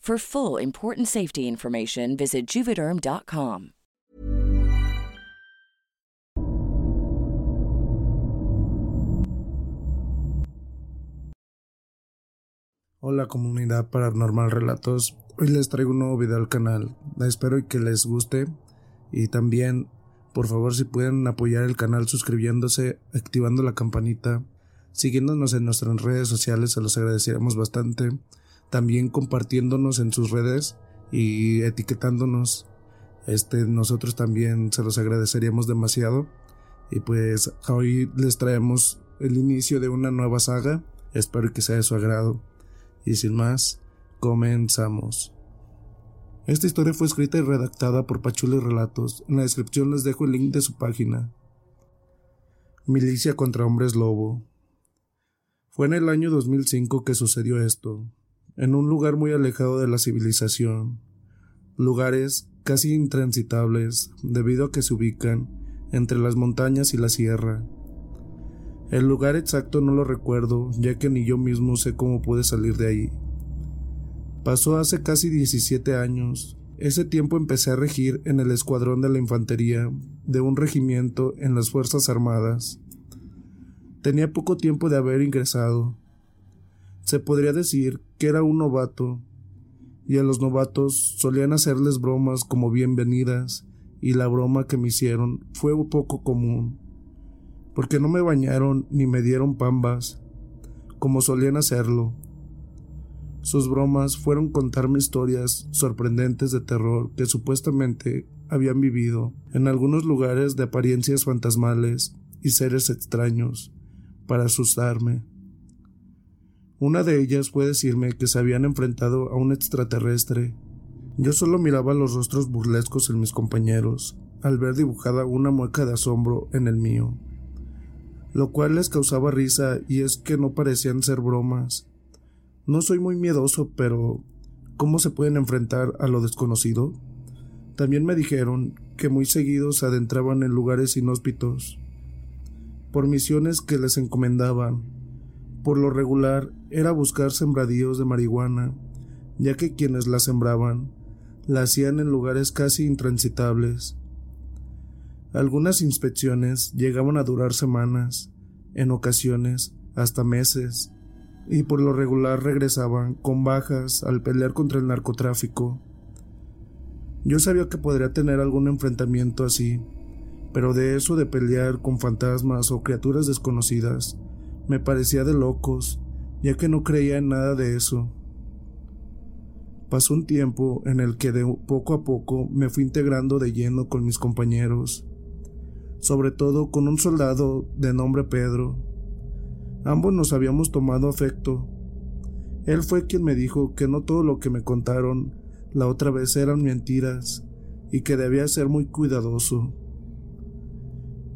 For full important safety information, visit juvederm.com. Hola comunidad paranormal relatos, hoy les traigo un nuevo video al canal, espero que les guste. Y también por favor si pueden apoyar el canal suscribiéndose, activando la campanita, siguiéndonos en nuestras redes sociales se los agradeceríamos bastante también compartiéndonos en sus redes y etiquetándonos. Este, nosotros también se los agradeceríamos demasiado. Y pues hoy les traemos el inicio de una nueva saga. Espero que sea de su agrado. Y sin más, comenzamos. Esta historia fue escrita y redactada por Pachuli Relatos. En la descripción les dejo el link de su página. Milicia contra hombres lobo. Fue en el año 2005 que sucedió esto en un lugar muy alejado de la civilización, lugares casi intransitables debido a que se ubican entre las montañas y la sierra. El lugar exacto no lo recuerdo, ya que ni yo mismo sé cómo pude salir de ahí. Pasó hace casi 17 años. Ese tiempo empecé a regir en el escuadrón de la infantería de un regimiento en las Fuerzas Armadas. Tenía poco tiempo de haber ingresado, se podría decir que era un novato, y a los novatos solían hacerles bromas como bienvenidas, y la broma que me hicieron fue poco común, porque no me bañaron ni me dieron pambas, como solían hacerlo. Sus bromas fueron contarme historias sorprendentes de terror que supuestamente habían vivido en algunos lugares de apariencias fantasmales y seres extraños, para asustarme. Una de ellas fue decirme que se habían enfrentado a un extraterrestre. Yo solo miraba los rostros burlescos en mis compañeros, al ver dibujada una mueca de asombro en el mío, lo cual les causaba risa y es que no parecían ser bromas. No soy muy miedoso, pero ¿cómo se pueden enfrentar a lo desconocido? También me dijeron que muy seguido se adentraban en lugares inhóspitos, por misiones que les encomendaban, por lo regular era buscar sembradíos de marihuana, ya que quienes la sembraban la hacían en lugares casi intransitables. Algunas inspecciones llegaban a durar semanas, en ocasiones hasta meses, y por lo regular regresaban con bajas al pelear contra el narcotráfico. Yo sabía que podría tener algún enfrentamiento así, pero de eso de pelear con fantasmas o criaturas desconocidas, me parecía de locos, ya que no creía en nada de eso. Pasó un tiempo en el que de poco a poco me fui integrando de lleno con mis compañeros, sobre todo con un soldado de nombre Pedro. Ambos nos habíamos tomado afecto. Él fue quien me dijo que no todo lo que me contaron la otra vez eran mentiras y que debía ser muy cuidadoso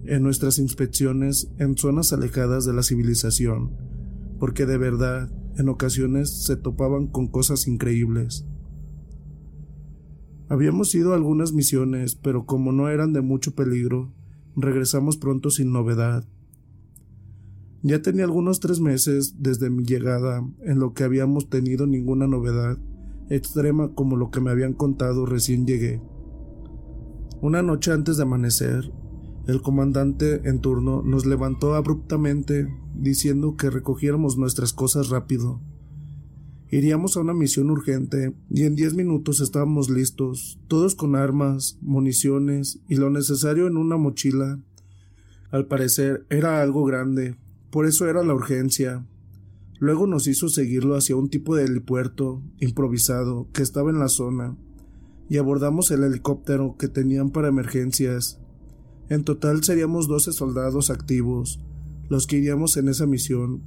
en nuestras inspecciones en zonas alejadas de la civilización, porque de verdad en ocasiones se topaban con cosas increíbles. Habíamos ido a algunas misiones, pero como no eran de mucho peligro, regresamos pronto sin novedad. Ya tenía algunos tres meses desde mi llegada en lo que habíamos tenido ninguna novedad extrema como lo que me habían contado recién llegué. Una noche antes de amanecer, el comandante en turno nos levantó abruptamente diciendo que recogiéramos nuestras cosas rápido. Iríamos a una misión urgente y en diez minutos estábamos listos, todos con armas, municiones y lo necesario en una mochila. Al parecer era algo grande, por eso era la urgencia. Luego nos hizo seguirlo hacia un tipo de helipuerto improvisado que estaba en la zona y abordamos el helicóptero que tenían para emergencias. En total seríamos 12 soldados activos, los que iríamos en esa misión,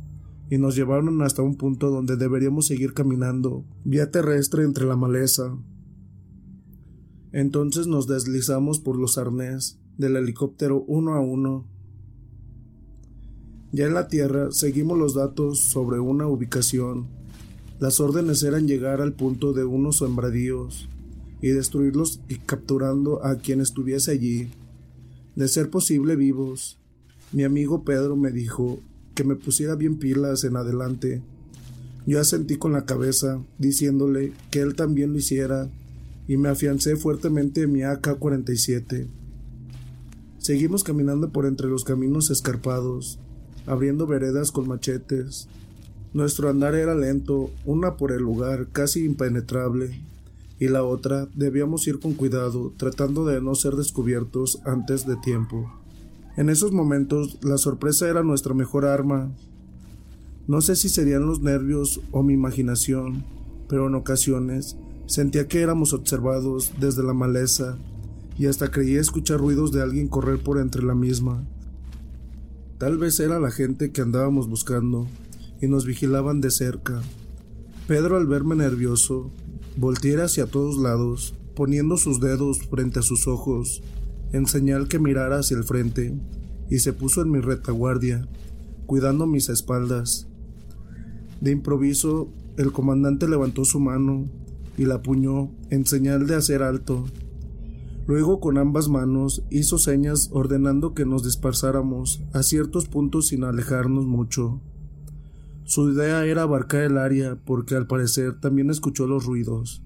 y nos llevaron hasta un punto donde deberíamos seguir caminando, vía terrestre entre la maleza. Entonces nos deslizamos por los arnés del helicóptero uno a uno. Ya en la tierra seguimos los datos sobre una ubicación. Las órdenes eran llegar al punto de unos sembradíos y destruirlos y capturando a quien estuviese allí, de ser posible vivos. Mi amigo Pedro me dijo que me pusiera bien pilas en adelante. Yo asentí con la cabeza, diciéndole que él también lo hiciera, y me afiancé fuertemente en mi AK-47. Seguimos caminando por entre los caminos escarpados, abriendo veredas con machetes. Nuestro andar era lento, una por el lugar casi impenetrable, y la otra debíamos ir con cuidado, tratando de no ser descubiertos antes de tiempo. En esos momentos la sorpresa era nuestra mejor arma. No sé si serían los nervios o mi imaginación, pero en ocasiones sentía que éramos observados desde la maleza y hasta creía escuchar ruidos de alguien correr por entre la misma. Tal vez era la gente que andábamos buscando y nos vigilaban de cerca. Pedro al verme nervioso Volteé hacia todos lados, poniendo sus dedos frente a sus ojos, en señal que mirara hacia el frente, y se puso en mi retaguardia, cuidando mis espaldas. De improviso, el comandante levantó su mano y la apuñó en señal de hacer alto. Luego con ambas manos hizo señas ordenando que nos dispersáramos a ciertos puntos sin alejarnos mucho. Su idea era abarcar el área porque al parecer también escuchó los ruidos.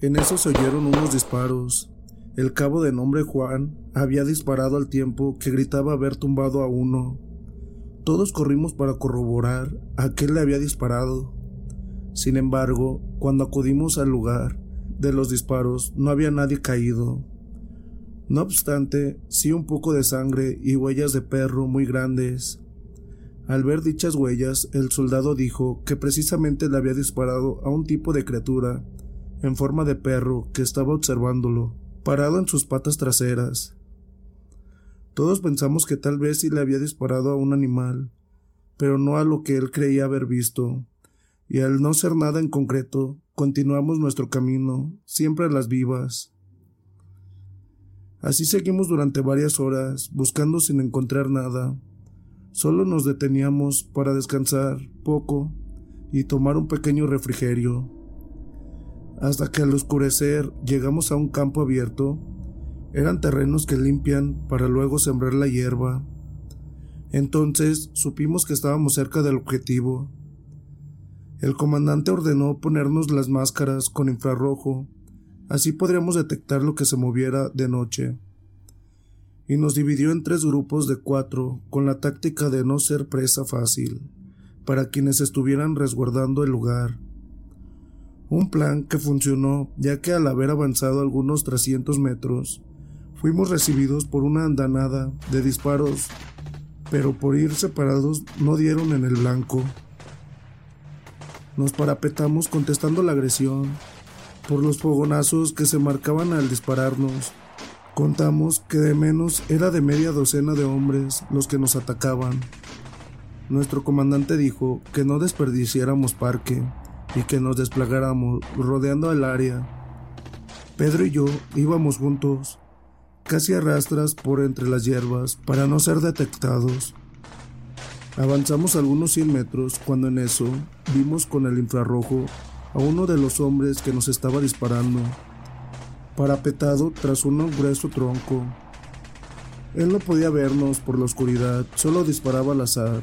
En eso se oyeron unos disparos. El cabo de nombre Juan había disparado al tiempo que gritaba haber tumbado a uno. Todos corrimos para corroborar a quién le había disparado. Sin embargo, cuando acudimos al lugar de los disparos no había nadie caído. No obstante, sí un poco de sangre y huellas de perro muy grandes al ver dichas huellas, el soldado dijo que precisamente le había disparado a un tipo de criatura en forma de perro que estaba observándolo, parado en sus patas traseras. Todos pensamos que tal vez sí le había disparado a un animal, pero no a lo que él creía haber visto, y al no ser nada en concreto, continuamos nuestro camino, siempre a las vivas. Así seguimos durante varias horas, buscando sin encontrar nada, Solo nos deteníamos para descansar poco y tomar un pequeño refrigerio. Hasta que al oscurecer llegamos a un campo abierto. Eran terrenos que limpian para luego sembrar la hierba. Entonces supimos que estábamos cerca del objetivo. El comandante ordenó ponernos las máscaras con infrarrojo, así podríamos detectar lo que se moviera de noche y nos dividió en tres grupos de cuatro con la táctica de no ser presa fácil para quienes estuvieran resguardando el lugar. Un plan que funcionó ya que al haber avanzado algunos 300 metros, fuimos recibidos por una andanada de disparos, pero por ir separados no dieron en el blanco. Nos parapetamos contestando la agresión por los fogonazos que se marcaban al dispararnos Contamos que de menos era de media docena de hombres los que nos atacaban. Nuestro comandante dijo que no desperdiciáramos parque y que nos desplegáramos rodeando el área. Pedro y yo íbamos juntos, casi a rastras por entre las hierbas para no ser detectados. Avanzamos algunos cien metros cuando en eso vimos con el infrarrojo a uno de los hombres que nos estaba disparando parapetado tras un grueso tronco. Él no podía vernos por la oscuridad, solo disparaba al azar,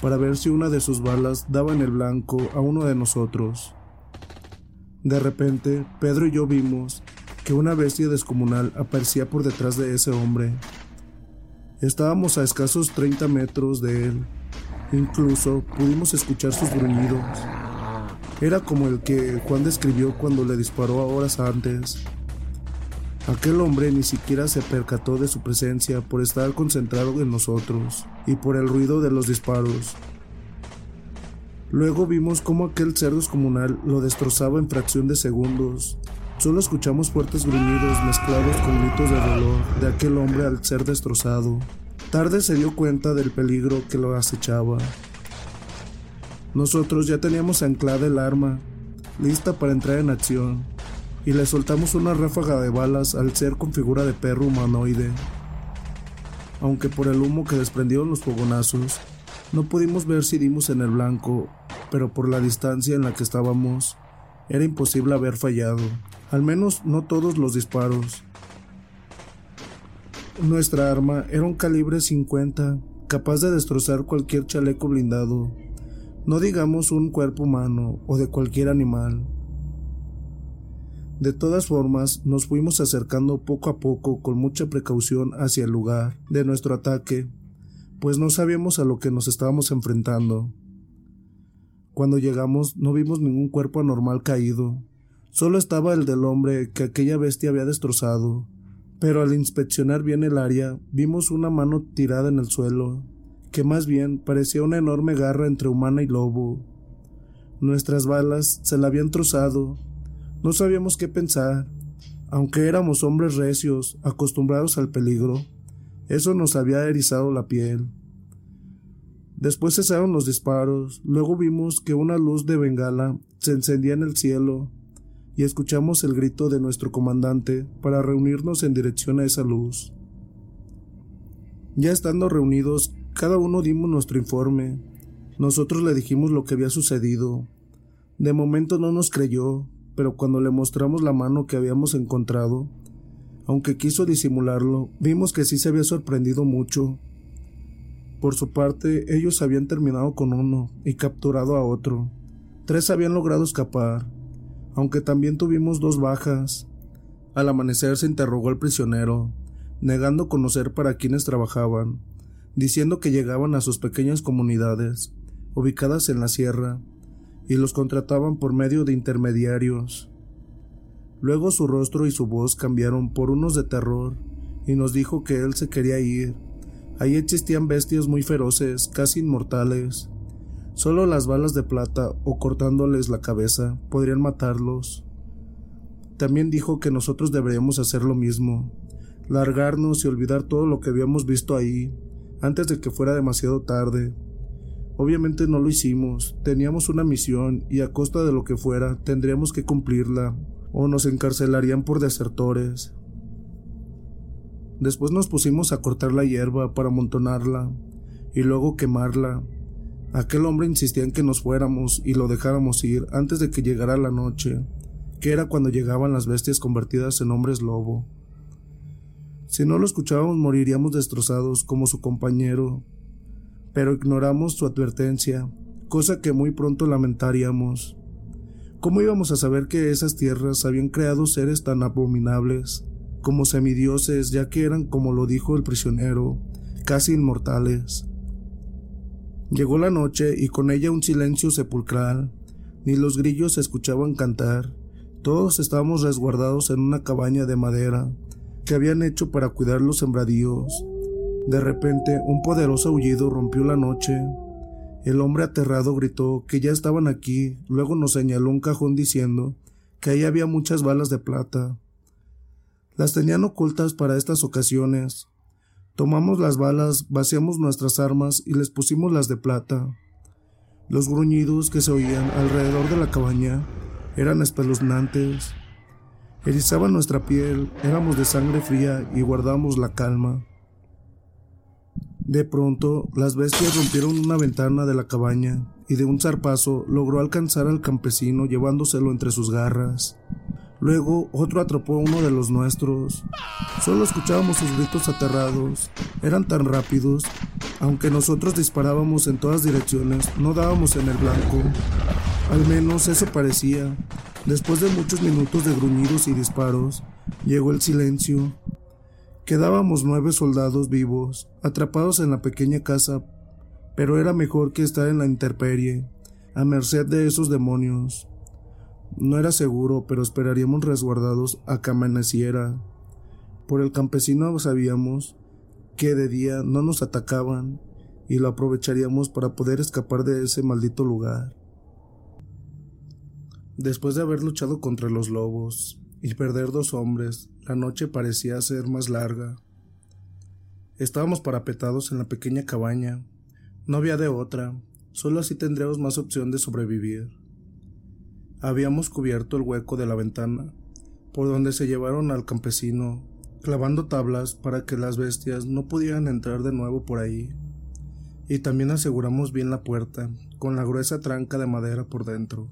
para ver si una de sus balas daba en el blanco a uno de nosotros. De repente, Pedro y yo vimos que una bestia descomunal aparecía por detrás de ese hombre. Estábamos a escasos 30 metros de él. Incluso pudimos escuchar sus gruñidos. Era como el que Juan describió cuando le disparó horas antes. Aquel hombre ni siquiera se percató de su presencia por estar concentrado en nosotros y por el ruido de los disparos. Luego vimos cómo aquel cerdo descomunal lo destrozaba en fracción de segundos. Solo escuchamos fuertes gruñidos mezclados con gritos de dolor de aquel hombre al ser destrozado. Tarde se dio cuenta del peligro que lo acechaba. Nosotros ya teníamos anclada el arma, lista para entrar en acción y le soltamos una ráfaga de balas al ser con figura de perro humanoide. Aunque por el humo que desprendieron los fogonazos, no pudimos ver si dimos en el blanco, pero por la distancia en la que estábamos, era imposible haber fallado, al menos no todos los disparos. Nuestra arma era un calibre 50, capaz de destrozar cualquier chaleco blindado, no digamos un cuerpo humano o de cualquier animal. De todas formas, nos fuimos acercando poco a poco con mucha precaución hacia el lugar de nuestro ataque, pues no sabíamos a lo que nos estábamos enfrentando. Cuando llegamos no vimos ningún cuerpo anormal caído, solo estaba el del hombre que aquella bestia había destrozado, pero al inspeccionar bien el área vimos una mano tirada en el suelo, que más bien parecía una enorme garra entre humana y lobo. Nuestras balas se la habían trozado no sabíamos qué pensar. Aunque éramos hombres recios, acostumbrados al peligro, eso nos había erizado la piel. Después cesaron los disparos, luego vimos que una luz de bengala se encendía en el cielo y escuchamos el grito de nuestro comandante para reunirnos en dirección a esa luz. Ya estando reunidos, cada uno dimos nuestro informe. Nosotros le dijimos lo que había sucedido. De momento no nos creyó, pero cuando le mostramos la mano que habíamos encontrado, aunque quiso disimularlo, vimos que sí se había sorprendido mucho. Por su parte, ellos habían terminado con uno y capturado a otro. Tres habían logrado escapar, aunque también tuvimos dos bajas. Al amanecer se interrogó al prisionero, negando conocer para quienes trabajaban, diciendo que llegaban a sus pequeñas comunidades, ubicadas en la sierra, y los contrataban por medio de intermediarios. Luego su rostro y su voz cambiaron por unos de terror y nos dijo que él se quería ir. Ahí existían bestias muy feroces, casi inmortales. Solo las balas de plata o cortándoles la cabeza podrían matarlos. También dijo que nosotros deberíamos hacer lo mismo, largarnos y olvidar todo lo que habíamos visto ahí, antes de que fuera demasiado tarde. Obviamente no lo hicimos, teníamos una misión y a costa de lo que fuera tendríamos que cumplirla, o nos encarcelarían por desertores. Después nos pusimos a cortar la hierba para amontonarla y luego quemarla. Aquel hombre insistía en que nos fuéramos y lo dejáramos ir antes de que llegara la noche, que era cuando llegaban las bestias convertidas en hombres lobo. Si no lo escuchábamos moriríamos destrozados como su compañero, pero ignoramos su advertencia, cosa que muy pronto lamentaríamos. ¿Cómo íbamos a saber que esas tierras habían creado seres tan abominables, como semidioses, ya que eran, como lo dijo el prisionero, casi inmortales? Llegó la noche y con ella un silencio sepulcral, ni los grillos se escuchaban cantar, todos estábamos resguardados en una cabaña de madera que habían hecho para cuidar los sembradíos de repente, un poderoso aullido rompió la noche. El hombre aterrado gritó que ya estaban aquí, luego nos señaló un cajón diciendo que ahí había muchas balas de plata. Las tenían ocultas para estas ocasiones. Tomamos las balas, vaciamos nuestras armas y les pusimos las de plata. Los gruñidos que se oían alrededor de la cabaña eran espeluznantes. Erizaban nuestra piel, éramos de sangre fría y guardábamos la calma. De pronto, las bestias rompieron una ventana de la cabaña y de un zarpazo logró alcanzar al campesino llevándoselo entre sus garras. Luego otro atrapó a uno de los nuestros. Solo escuchábamos sus gritos aterrados. Eran tan rápidos. Aunque nosotros disparábamos en todas direcciones, no dábamos en el blanco. Al menos eso parecía. Después de muchos minutos de gruñidos y disparos, llegó el silencio. Quedábamos nueve soldados vivos, atrapados en la pequeña casa, pero era mejor que estar en la intemperie, a merced de esos demonios. No era seguro, pero esperaríamos resguardados a que amaneciera. Por el campesino sabíamos que de día no nos atacaban y lo aprovecharíamos para poder escapar de ese maldito lugar. Después de haber luchado contra los lobos y perder dos hombres, la noche parecía ser más larga. Estábamos parapetados en la pequeña cabaña. No había de otra, solo así tendríamos más opción de sobrevivir. Habíamos cubierto el hueco de la ventana, por donde se llevaron al campesino, clavando tablas para que las bestias no pudieran entrar de nuevo por ahí. Y también aseguramos bien la puerta, con la gruesa tranca de madera por dentro.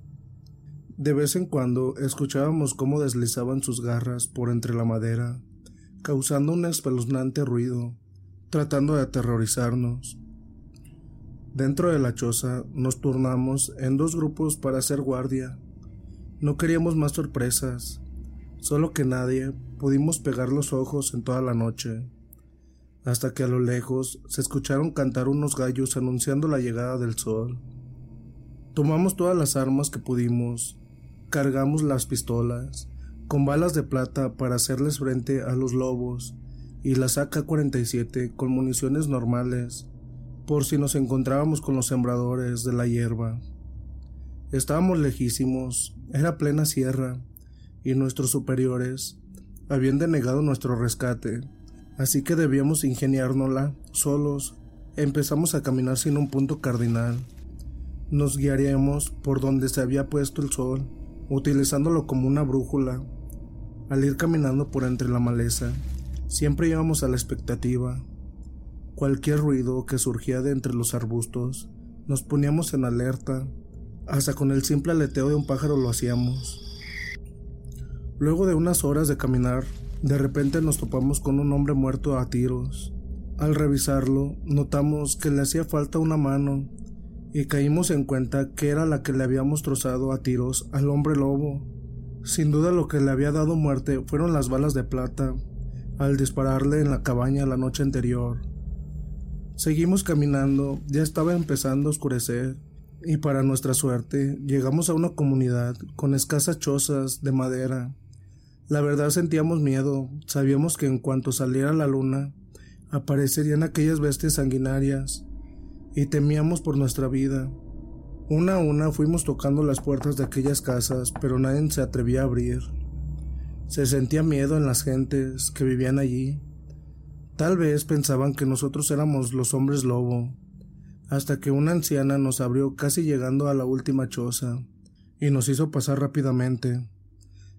De vez en cuando escuchábamos cómo deslizaban sus garras por entre la madera, causando un espeluznante ruido, tratando de aterrorizarnos. Dentro de la choza nos turnamos en dos grupos para hacer guardia, no queríamos más sorpresas, solo que nadie pudimos pegar los ojos en toda la noche, hasta que a lo lejos se escucharon cantar unos gallos anunciando la llegada del sol. Tomamos todas las armas que pudimos, cargamos las pistolas, con balas de plata para hacerles frente a los lobos, y las AK-47 con municiones normales, por si nos encontrábamos con los sembradores de la hierba. Estábamos lejísimos, era plena sierra, y nuestros superiores habían denegado nuestro rescate, así que debíamos ingeniárnosla solos. Empezamos a caminar sin un punto cardinal. Nos guiaríamos por donde se había puesto el sol, utilizándolo como una brújula. Al ir caminando por entre la maleza, siempre íbamos a la expectativa. Cualquier ruido que surgía de entre los arbustos, nos poníamos en alerta hasta con el simple aleteo de un pájaro lo hacíamos. Luego de unas horas de caminar, de repente nos topamos con un hombre muerto a tiros. Al revisarlo, notamos que le hacía falta una mano y caímos en cuenta que era la que le habíamos trozado a tiros al hombre lobo. Sin duda lo que le había dado muerte fueron las balas de plata al dispararle en la cabaña la noche anterior. Seguimos caminando, ya estaba empezando a oscurecer y para nuestra suerte llegamos a una comunidad con escasas chozas de madera. La verdad sentíamos miedo, sabíamos que en cuanto saliera la luna aparecerían aquellas bestias sanguinarias y temíamos por nuestra vida. Una a una fuimos tocando las puertas de aquellas casas, pero nadie se atrevía a abrir. Se sentía miedo en las gentes que vivían allí. Tal vez pensaban que nosotros éramos los hombres lobo, hasta que una anciana nos abrió casi llegando a la última choza y nos hizo pasar rápidamente.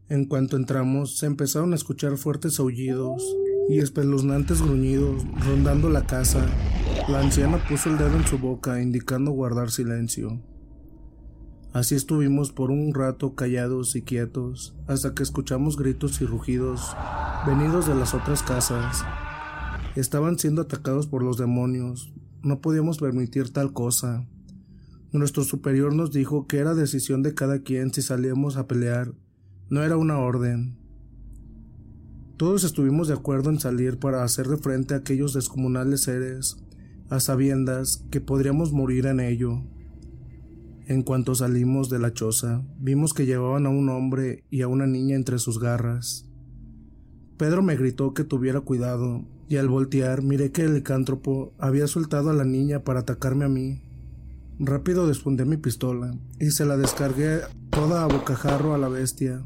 En cuanto entramos, se empezaron a escuchar fuertes aullidos y espeluznantes gruñidos rondando la casa. La anciana puso el dedo en su boca, indicando guardar silencio. Así estuvimos por un rato callados y quietos, hasta que escuchamos gritos y rugidos venidos de las otras casas. Estaban siendo atacados por los demonios, no podíamos permitir tal cosa. Nuestro superior nos dijo que era decisión de cada quien si salíamos a pelear, no era una orden. Todos estuvimos de acuerdo en salir para hacer de frente a aquellos descomunales seres, a sabiendas que podríamos morir en ello. En cuanto salimos de la choza, vimos que llevaban a un hombre y a una niña entre sus garras. Pedro me gritó que tuviera cuidado, y al voltear miré que el licántropo había soltado a la niña para atacarme a mí. Rápido desfundé mi pistola y se la descargué toda a bocajarro a la bestia.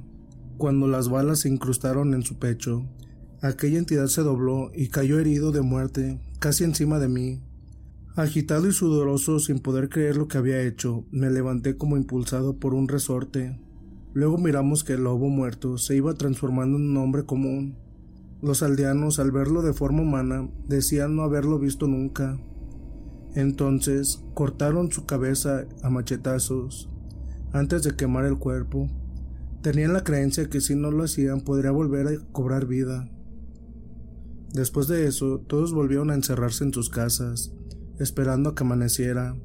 Cuando las balas se incrustaron en su pecho, aquella entidad se dobló y cayó herido de muerte casi encima de mí. Agitado y sudoroso sin poder creer lo que había hecho, me levanté como impulsado por un resorte. Luego miramos que el lobo muerto se iba transformando en un hombre común. Los aldeanos, al verlo de forma humana, decían no haberlo visto nunca. Entonces cortaron su cabeza a machetazos. Antes de quemar el cuerpo, Tenían la creencia que si no lo hacían podría volver a cobrar vida. Después de eso, todos volvieron a encerrarse en sus casas, esperando a que amaneciera.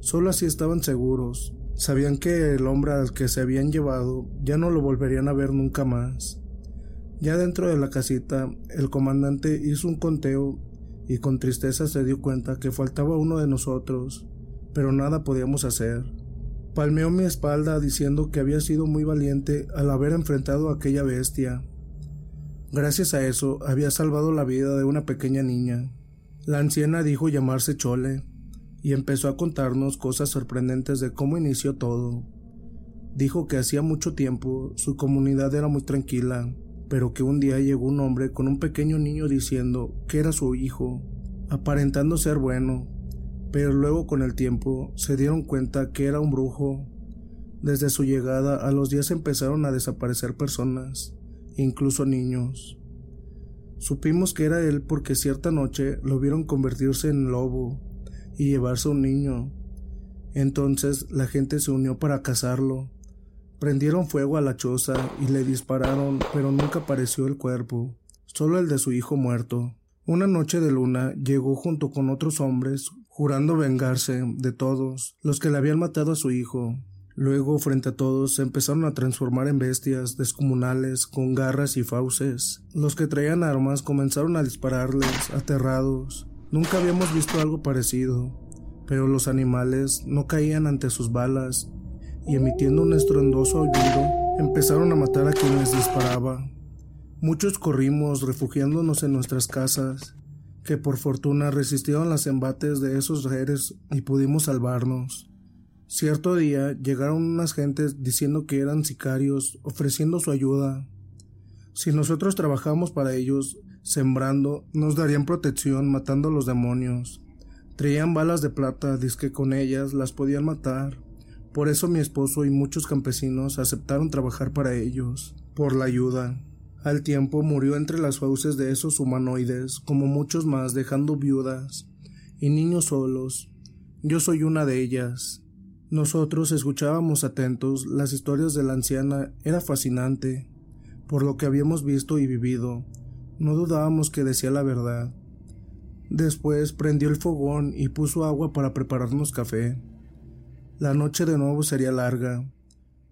Solo así estaban seguros. Sabían que el hombre al que se habían llevado ya no lo volverían a ver nunca más. Ya dentro de la casita, el comandante hizo un conteo y con tristeza se dio cuenta que faltaba uno de nosotros, pero nada podíamos hacer. Palmeó mi espalda diciendo que había sido muy valiente al haber enfrentado a aquella bestia. Gracias a eso había salvado la vida de una pequeña niña. La anciana dijo llamarse Chole y empezó a contarnos cosas sorprendentes de cómo inició todo. Dijo que hacía mucho tiempo su comunidad era muy tranquila, pero que un día llegó un hombre con un pequeño niño diciendo que era su hijo, aparentando ser bueno, pero luego con el tiempo se dieron cuenta que era un brujo. Desde su llegada a los días empezaron a desaparecer personas, incluso niños. Supimos que era él porque cierta noche lo vieron convertirse en lobo y llevarse un niño. Entonces la gente se unió para cazarlo. Prendieron fuego a la choza y le dispararon, pero nunca apareció el cuerpo, solo el de su hijo muerto. Una noche de luna llegó junto con otros hombres, jurando vengarse de todos los que le habían matado a su hijo. Luego, frente a todos, se empezaron a transformar en bestias descomunales con garras y fauces. Los que traían armas comenzaron a dispararles, aterrados. Nunca habíamos visto algo parecido, pero los animales no caían ante sus balas y emitiendo un estruendoso aullido, empezaron a matar a quienes disparaba. Muchos corrimos refugiándonos en nuestras casas, que por fortuna resistieron los embates de esos seres y pudimos salvarnos. Cierto día llegaron unas gentes diciendo que eran sicarios, ofreciendo su ayuda. Si nosotros trabajamos para ellos, sembrando, nos darían protección matando a los demonios. Traían balas de plata, que con ellas las podían matar. Por eso mi esposo y muchos campesinos aceptaron trabajar para ellos, por la ayuda. Al tiempo murió entre las fauces de esos humanoides, como muchos más, dejando viudas y niños solos. Yo soy una de ellas. Nosotros escuchábamos atentos las historias de la anciana, era fascinante, por lo que habíamos visto y vivido. No dudábamos que decía la verdad. Después prendió el fogón y puso agua para prepararnos café. La noche de nuevo sería larga.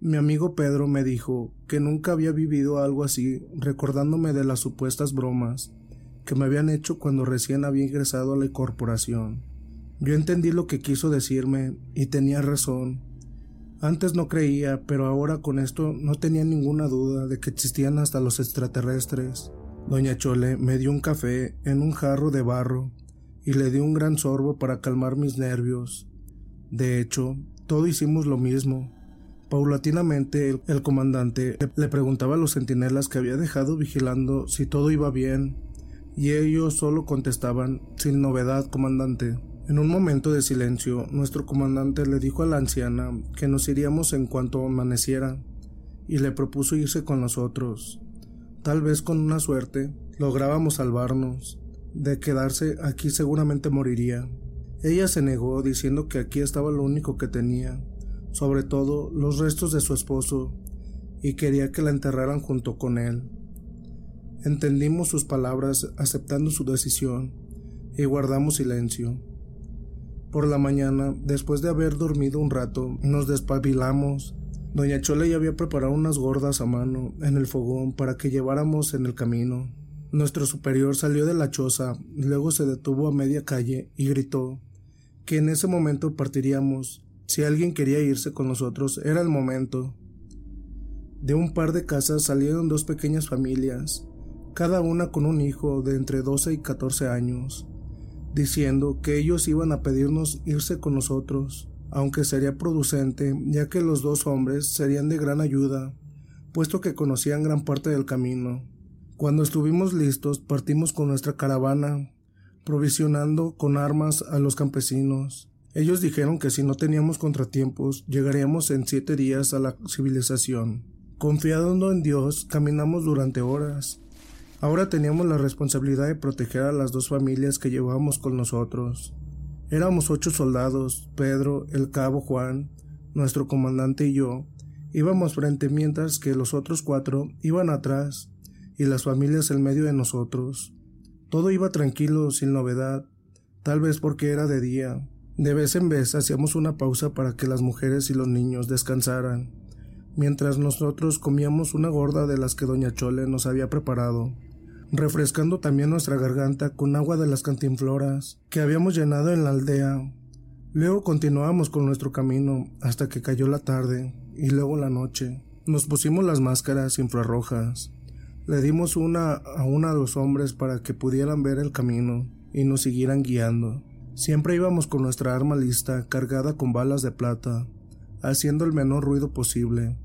Mi amigo Pedro me dijo que nunca había vivido algo así, recordándome de las supuestas bromas que me habían hecho cuando recién había ingresado a la corporación. Yo entendí lo que quiso decirme y tenía razón. Antes no creía, pero ahora con esto no tenía ninguna duda de que existían hasta los extraterrestres. Doña Chole me dio un café en un jarro de barro y le di un gran sorbo para calmar mis nervios. De hecho, todo hicimos lo mismo. Paulatinamente el, comandante le preguntaba a los centinelas que había dejado vigilando si todo iba bien, y ellos solo contestaban sin novedad, comandante. En un momento de silencio, nuestro comandante le dijo a la anciana que nos iríamos en cuanto amaneciera, y le propuso irse con nosotros. Tal vez con una suerte lográbamos salvarnos. De quedarse aquí seguramente moriría. Ella se negó diciendo que aquí estaba lo único que tenía, sobre todo los restos de su esposo, y quería que la enterraran junto con él. Entendimos sus palabras aceptando su decisión y guardamos silencio. Por la mañana, después de haber dormido un rato, nos despabilamos. Doña Chole ya había preparado unas gordas a mano en el fogón para que lleváramos en el camino. Nuestro superior salió de la choza, luego se detuvo a media calle y gritó que en ese momento partiríamos. Si alguien quería irse con nosotros, era el momento. De un par de casas salieron dos pequeñas familias, cada una con un hijo de entre 12 y 14 años diciendo que ellos iban a pedirnos irse con nosotros, aunque sería producente, ya que los dos hombres serían de gran ayuda, puesto que conocían gran parte del camino. Cuando estuvimos listos, partimos con nuestra caravana, provisionando con armas a los campesinos. Ellos dijeron que si no teníamos contratiempos, llegaríamos en siete días a la civilización. Confiando en Dios, caminamos durante horas, Ahora teníamos la responsabilidad de proteger a las dos familias que llevábamos con nosotros. Éramos ocho soldados, Pedro, el cabo Juan, nuestro comandante y yo, Íbamos frente mientras que los otros cuatro iban atrás y las familias en medio de nosotros. Todo iba tranquilo, sin novedad, tal vez porque era de día. De vez en vez hacíamos una pausa para que las mujeres y los niños descansaran, mientras nosotros comíamos una gorda de las que doña Chole nos había preparado, refrescando también nuestra garganta con agua de las cantinfloras que habíamos llenado en la aldea. Luego continuábamos con nuestro camino hasta que cayó la tarde y luego la noche. Nos pusimos las máscaras infrarrojas. Le dimos una a una a los hombres para que pudieran ver el camino y nos siguieran guiando. Siempre íbamos con nuestra arma lista, cargada con balas de plata, haciendo el menor ruido posible.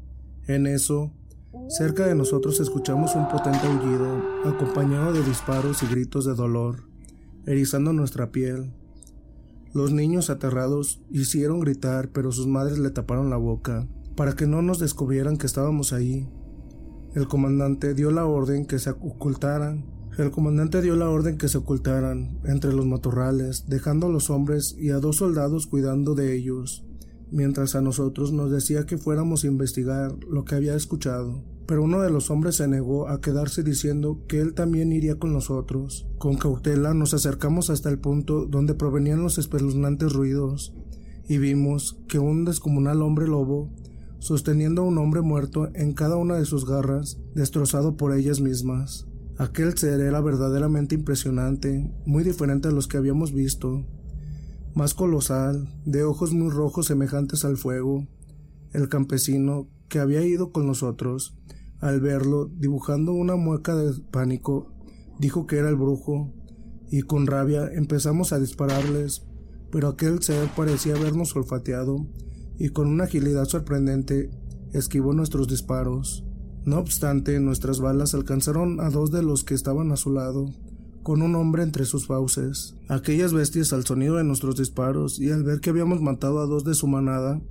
En eso, cerca de nosotros escuchamos un potente aullido, acompañado de disparos y gritos de dolor, erizando nuestra piel. Los niños aterrados hicieron gritar, pero sus madres le taparon la boca, para que no nos descubrieran que estábamos ahí. El comandante dio la orden que se ocultaran el comandante dio la orden que se ocultaran entre los matorrales, dejando a los hombres y a dos soldados cuidando de ellos, mientras a nosotros nos decía que fuéramos a investigar lo que había escuchado. Pero uno de los hombres se negó a quedarse diciendo que él también iría con nosotros. Con cautela nos acercamos hasta el punto donde provenían los espeluznantes ruidos, y vimos que un descomunal hombre lobo, sosteniendo a un hombre muerto en cada una de sus garras, destrozado por ellas mismas. Aquel ser era verdaderamente impresionante, muy diferente a los que habíamos visto, más colosal, de ojos muy rojos semejantes al fuego. El campesino, que había ido con nosotros, al verlo, dibujando una mueca de pánico, dijo que era el brujo, y con rabia empezamos a dispararles, pero aquel ser parecía habernos olfateado, y con una agilidad sorprendente esquivó nuestros disparos. No obstante, nuestras balas alcanzaron a dos de los que estaban a su lado, con un hombre entre sus fauces. Aquellas bestias, al sonido de nuestros disparos y al ver que habíamos matado a dos de su manada,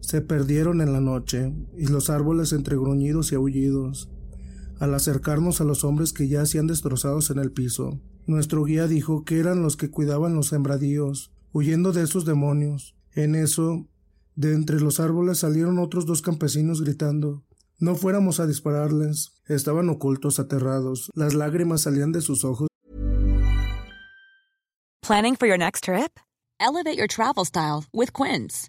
se perdieron en la noche, y los árboles entre gruñidos y aullidos. Al acercarnos a los hombres que ya hacían destrozados en el piso, nuestro guía dijo que eran los que cuidaban los sembradíos, huyendo de esos demonios. En eso, de entre los árboles salieron otros dos campesinos gritando No fuéramos a dispararles. Estaban ocultos, aterrados. Las lágrimas salían de sus ojos. Planning for your next trip? Elevate your travel style with Quince.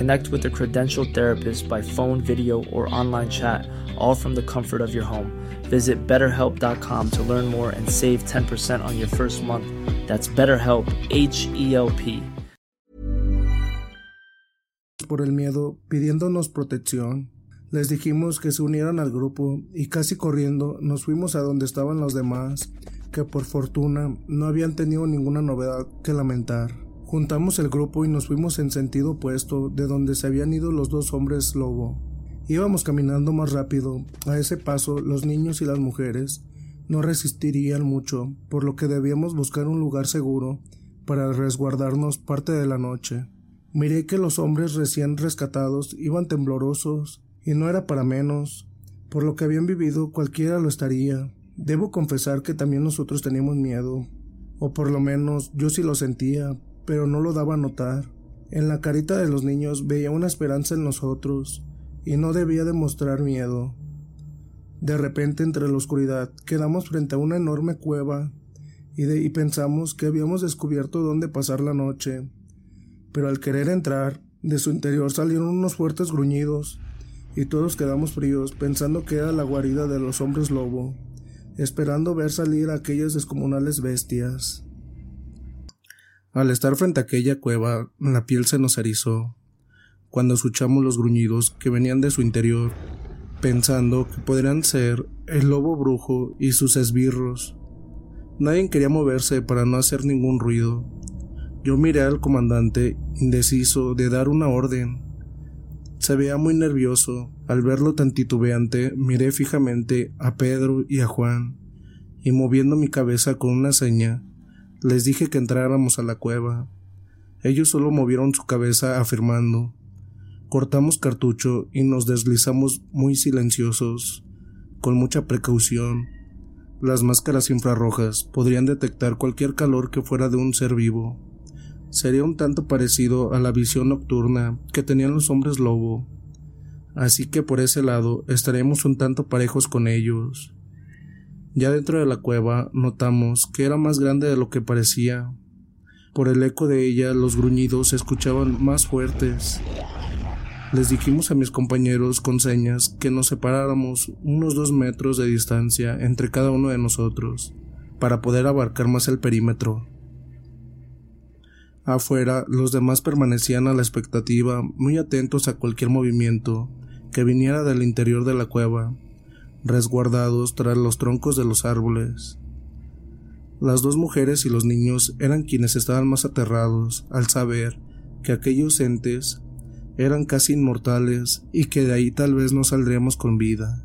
Connect with a credentialed therapist by phone, video, or online chat, all from the comfort of your home. Visit betterhelp.com to learn more and save 10% on your first month. That's BetterHelp, H E L P. por el miedo, pidiéndonos protección. Les dijimos que se unieran al grupo y casi corriendo nos fuimos a donde estaban los demás, que por fortuna no habían tenido ninguna novedad que lamentar. Juntamos el grupo y nos fuimos en sentido opuesto de donde se habían ido los dos hombres lobo. Íbamos caminando más rápido. A ese paso, los niños y las mujeres no resistirían mucho, por lo que debíamos buscar un lugar seguro para resguardarnos parte de la noche. Miré que los hombres recién rescatados iban temblorosos, y no era para menos. Por lo que habían vivido cualquiera lo estaría. Debo confesar que también nosotros teníamos miedo, o por lo menos yo sí lo sentía, pero no lo daba a notar. En la carita de los niños veía una esperanza en nosotros, y no debía demostrar miedo. De repente, entre la oscuridad, quedamos frente a una enorme cueva y, pensamos que habíamos descubierto dónde pasar la noche. Pero al querer entrar, de su interior salieron unos fuertes gruñidos y todos quedamos fríos pensando que era la guarida de los hombres lobo, esperando ver salir a aquellas descomunales bestias. Al estar frente a aquella cueva, la piel se nos erizó cuando escuchamos los gruñidos que venían de su interior, pensando que podrían ser el lobo brujo y sus esbirros. Nadie quería moverse para no hacer ningún ruido. Yo miré al comandante, indeciso de dar una orden. Se veía muy nervioso. Al verlo tan titubeante, miré fijamente a Pedro y a Juan, y moviendo mi cabeza con una seña, les dije que entráramos a la cueva. Ellos solo movieron su cabeza afirmando. Cortamos cartucho y nos deslizamos muy silenciosos, con mucha precaución. Las máscaras infrarrojas podrían detectar cualquier calor que fuera de un ser vivo. Sería un tanto parecido a la visión nocturna que tenían los hombres lobo. Así que por ese lado estaremos un tanto parejos con ellos. Ya dentro de la cueva notamos que era más grande de lo que parecía. Por el eco de ella los gruñidos se escuchaban más fuertes. Les dijimos a mis compañeros con señas que nos separáramos unos dos metros de distancia entre cada uno de nosotros, para poder abarcar más el perímetro. Afuera, los demás permanecían a la expectativa, muy atentos a cualquier movimiento que viniera del interior de la cueva, resguardados tras los troncos de los árboles. Las dos mujeres y los niños eran quienes estaban más aterrados al saber que aquellos entes eran casi inmortales y que de ahí tal vez no saldríamos con vida.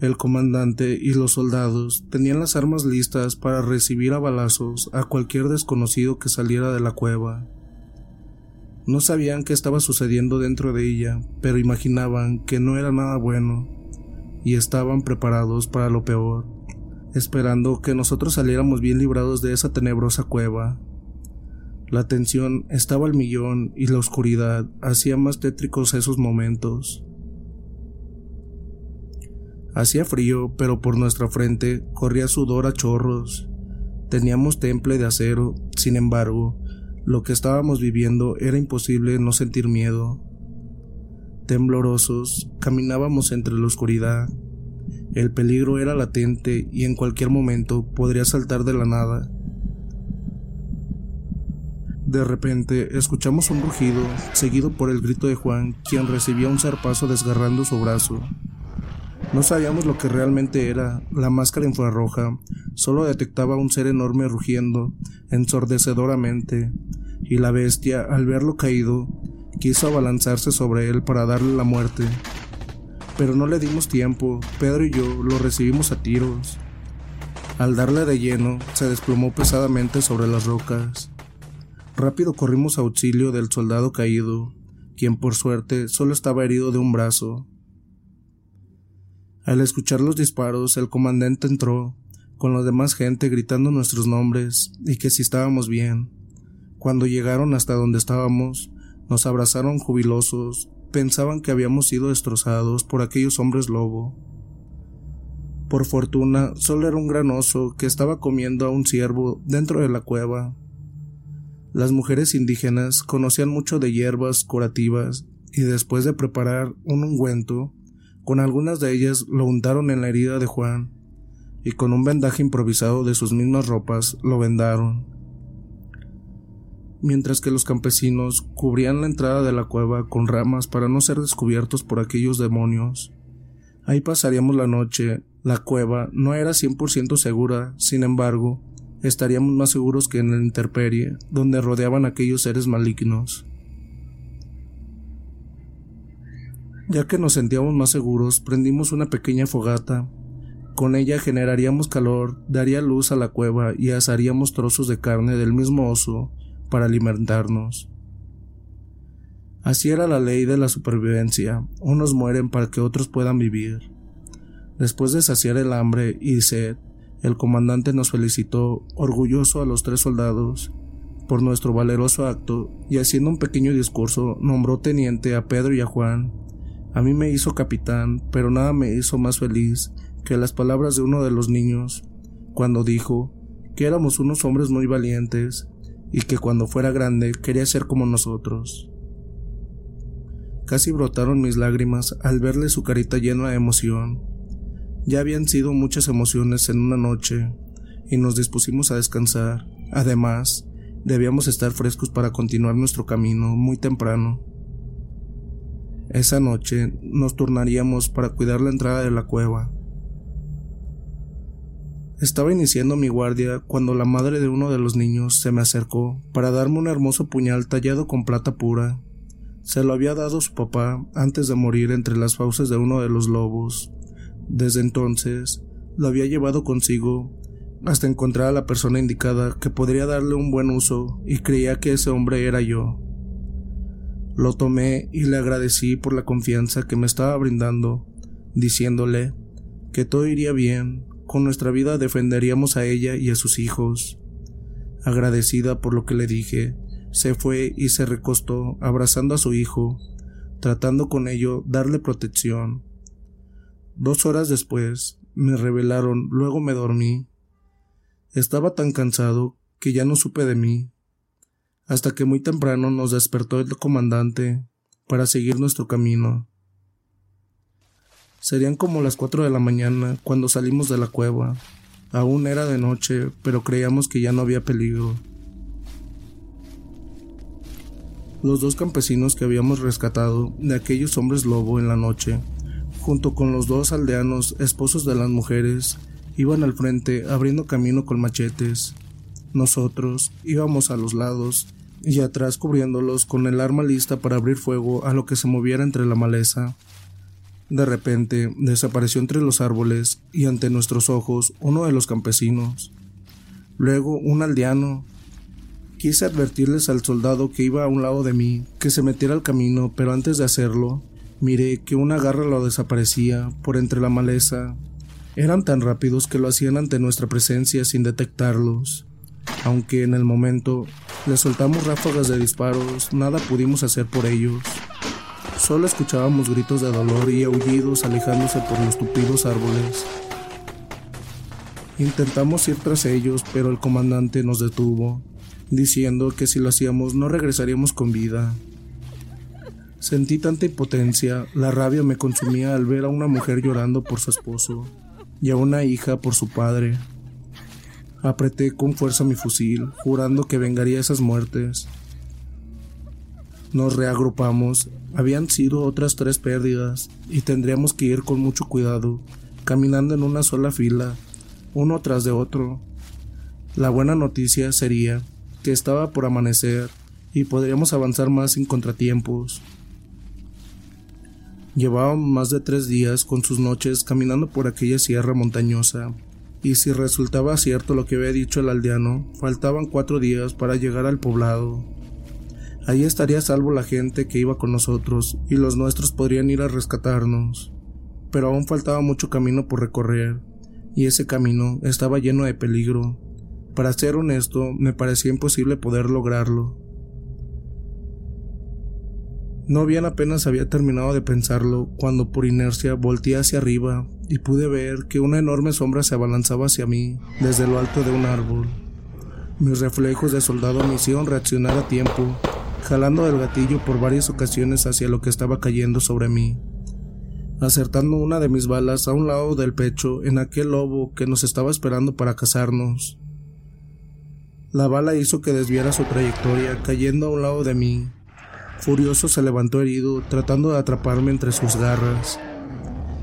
El comandante y los soldados tenían las armas listas para recibir a balazos a cualquier desconocido que saliera de la cueva. No sabían qué estaba sucediendo dentro de ella, pero imaginaban que no era nada bueno, y estaban preparados para lo peor, esperando que nosotros saliéramos bien librados de esa tenebrosa cueva. La tensión estaba al millón y la oscuridad hacía más tétricos esos momentos. Hacía frío, pero por nuestra frente corría sudor a chorros. Teníamos temple de acero, sin embargo, lo que estábamos viviendo era imposible no sentir miedo. Temblorosos, caminábamos entre la oscuridad. El peligro era latente y en cualquier momento podría saltar de la nada. De repente escuchamos un rugido, seguido por el grito de Juan, quien recibía un zarpazo desgarrando su brazo. No sabíamos lo que realmente era, la máscara infrarroja, solo detectaba un ser enorme rugiendo, ensordecedoramente, y la bestia, al verlo caído, quiso abalanzarse sobre él para darle la muerte. Pero no le dimos tiempo, Pedro y yo lo recibimos a tiros. Al darle de lleno, se desplomó pesadamente sobre las rocas. Rápido corrimos a auxilio del soldado caído, quien por suerte solo estaba herido de un brazo. Al escuchar los disparos, el comandante entró, con la demás gente gritando nuestros nombres y que si estábamos bien. Cuando llegaron hasta donde estábamos, nos abrazaron jubilosos, pensaban que habíamos sido destrozados por aquellos hombres lobo. Por fortuna, solo era un gran oso que estaba comiendo a un ciervo dentro de la cueva. Las mujeres indígenas conocían mucho de hierbas curativas y después de preparar un ungüento, con algunas de ellas lo untaron en la herida de Juan y con un vendaje improvisado de sus mismas ropas lo vendaron. mientras que los campesinos cubrían la entrada de la cueva con ramas para no ser descubiertos por aquellos demonios. Ahí pasaríamos la noche. La cueva no era 100% segura, sin embargo, estaríamos más seguros que en la intemperie, donde rodeaban aquellos seres malignos. Ya que nos sentíamos más seguros, prendimos una pequeña fogata. Con ella generaríamos calor, daría luz a la cueva y asaríamos trozos de carne del mismo oso para alimentarnos. Así era la ley de la supervivencia, unos mueren para que otros puedan vivir. Después de saciar el hambre y sed, el comandante nos felicitó, orgulloso a los tres soldados, por nuestro valeroso acto, y haciendo un pequeño discurso nombró teniente a Pedro y a Juan. A mí me hizo capitán, pero nada me hizo más feliz que las palabras de uno de los niños, cuando dijo que éramos unos hombres muy valientes y que cuando fuera grande quería ser como nosotros. Casi brotaron mis lágrimas al verle su carita llena de emoción. Ya habían sido muchas emociones en una noche, y nos dispusimos a descansar. Además, debíamos estar frescos para continuar nuestro camino muy temprano. Esa noche nos turnaríamos para cuidar la entrada de la cueva. Estaba iniciando mi guardia cuando la madre de uno de los niños se me acercó para darme un hermoso puñal tallado con plata pura. Se lo había dado su papá antes de morir entre las fauces de uno de los lobos. Desde entonces lo había llevado consigo hasta encontrar a la persona indicada que podría darle un buen uso y creía que ese hombre era yo. Lo tomé y le agradecí por la confianza que me estaba brindando, diciéndole que todo iría bien, con nuestra vida defenderíamos a ella y a sus hijos. Agradecida por lo que le dije, se fue y se recostó abrazando a su hijo, tratando con ello darle protección. Dos horas después me revelaron, luego me dormí. Estaba tan cansado que ya no supe de mí, hasta que muy temprano nos despertó el comandante para seguir nuestro camino. Serían como las cuatro de la mañana cuando salimos de la cueva. Aún era de noche, pero creíamos que ya no había peligro. Los dos campesinos que habíamos rescatado de aquellos hombres lobo en la noche, junto con los dos aldeanos esposos de las mujeres, iban al frente abriendo camino con machetes. Nosotros íbamos a los lados y atrás cubriéndolos con el arma lista para abrir fuego a lo que se moviera entre la maleza. De repente desapareció entre los árboles y ante nuestros ojos uno de los campesinos. Luego un aldeano. Quise advertirles al soldado que iba a un lado de mí que se metiera al camino, pero antes de hacerlo, miré que una garra lo desaparecía por entre la maleza. Eran tan rápidos que lo hacían ante nuestra presencia sin detectarlos. Aunque en el momento les soltamos ráfagas de disparos, nada pudimos hacer por ellos. Solo escuchábamos gritos de dolor y aullidos alejándose por los tupidos árboles. Intentamos ir tras ellos, pero el comandante nos detuvo, diciendo que si lo hacíamos no regresaríamos con vida. Sentí tanta impotencia, la rabia me consumía al ver a una mujer llorando por su esposo y a una hija por su padre. Apreté con fuerza mi fusil, jurando que vengaría esas muertes. Nos reagrupamos. Habían sido otras tres pérdidas y tendríamos que ir con mucho cuidado, caminando en una sola fila, uno tras de otro. La buena noticia sería que estaba por amanecer y podríamos avanzar más sin contratiempos. Llevábamos más de tres días con sus noches caminando por aquella sierra montañosa, y si resultaba cierto lo que había dicho el aldeano, faltaban cuatro días para llegar al poblado. Allí estaría salvo la gente que iba con nosotros y los nuestros podrían ir a rescatarnos. Pero aún faltaba mucho camino por recorrer, y ese camino estaba lleno de peligro. Para ser honesto, me parecía imposible poder lograrlo. No bien apenas había terminado de pensarlo cuando por inercia volteé hacia arriba y pude ver que una enorme sombra se abalanzaba hacia mí desde lo alto de un árbol. Mis reflejos de soldado me hicieron reaccionar a tiempo jalando del gatillo por varias ocasiones hacia lo que estaba cayendo sobre mí, acertando una de mis balas a un lado del pecho en aquel lobo que nos estaba esperando para cazarnos. La bala hizo que desviara su trayectoria, cayendo a un lado de mí. Furioso se levantó herido, tratando de atraparme entre sus garras.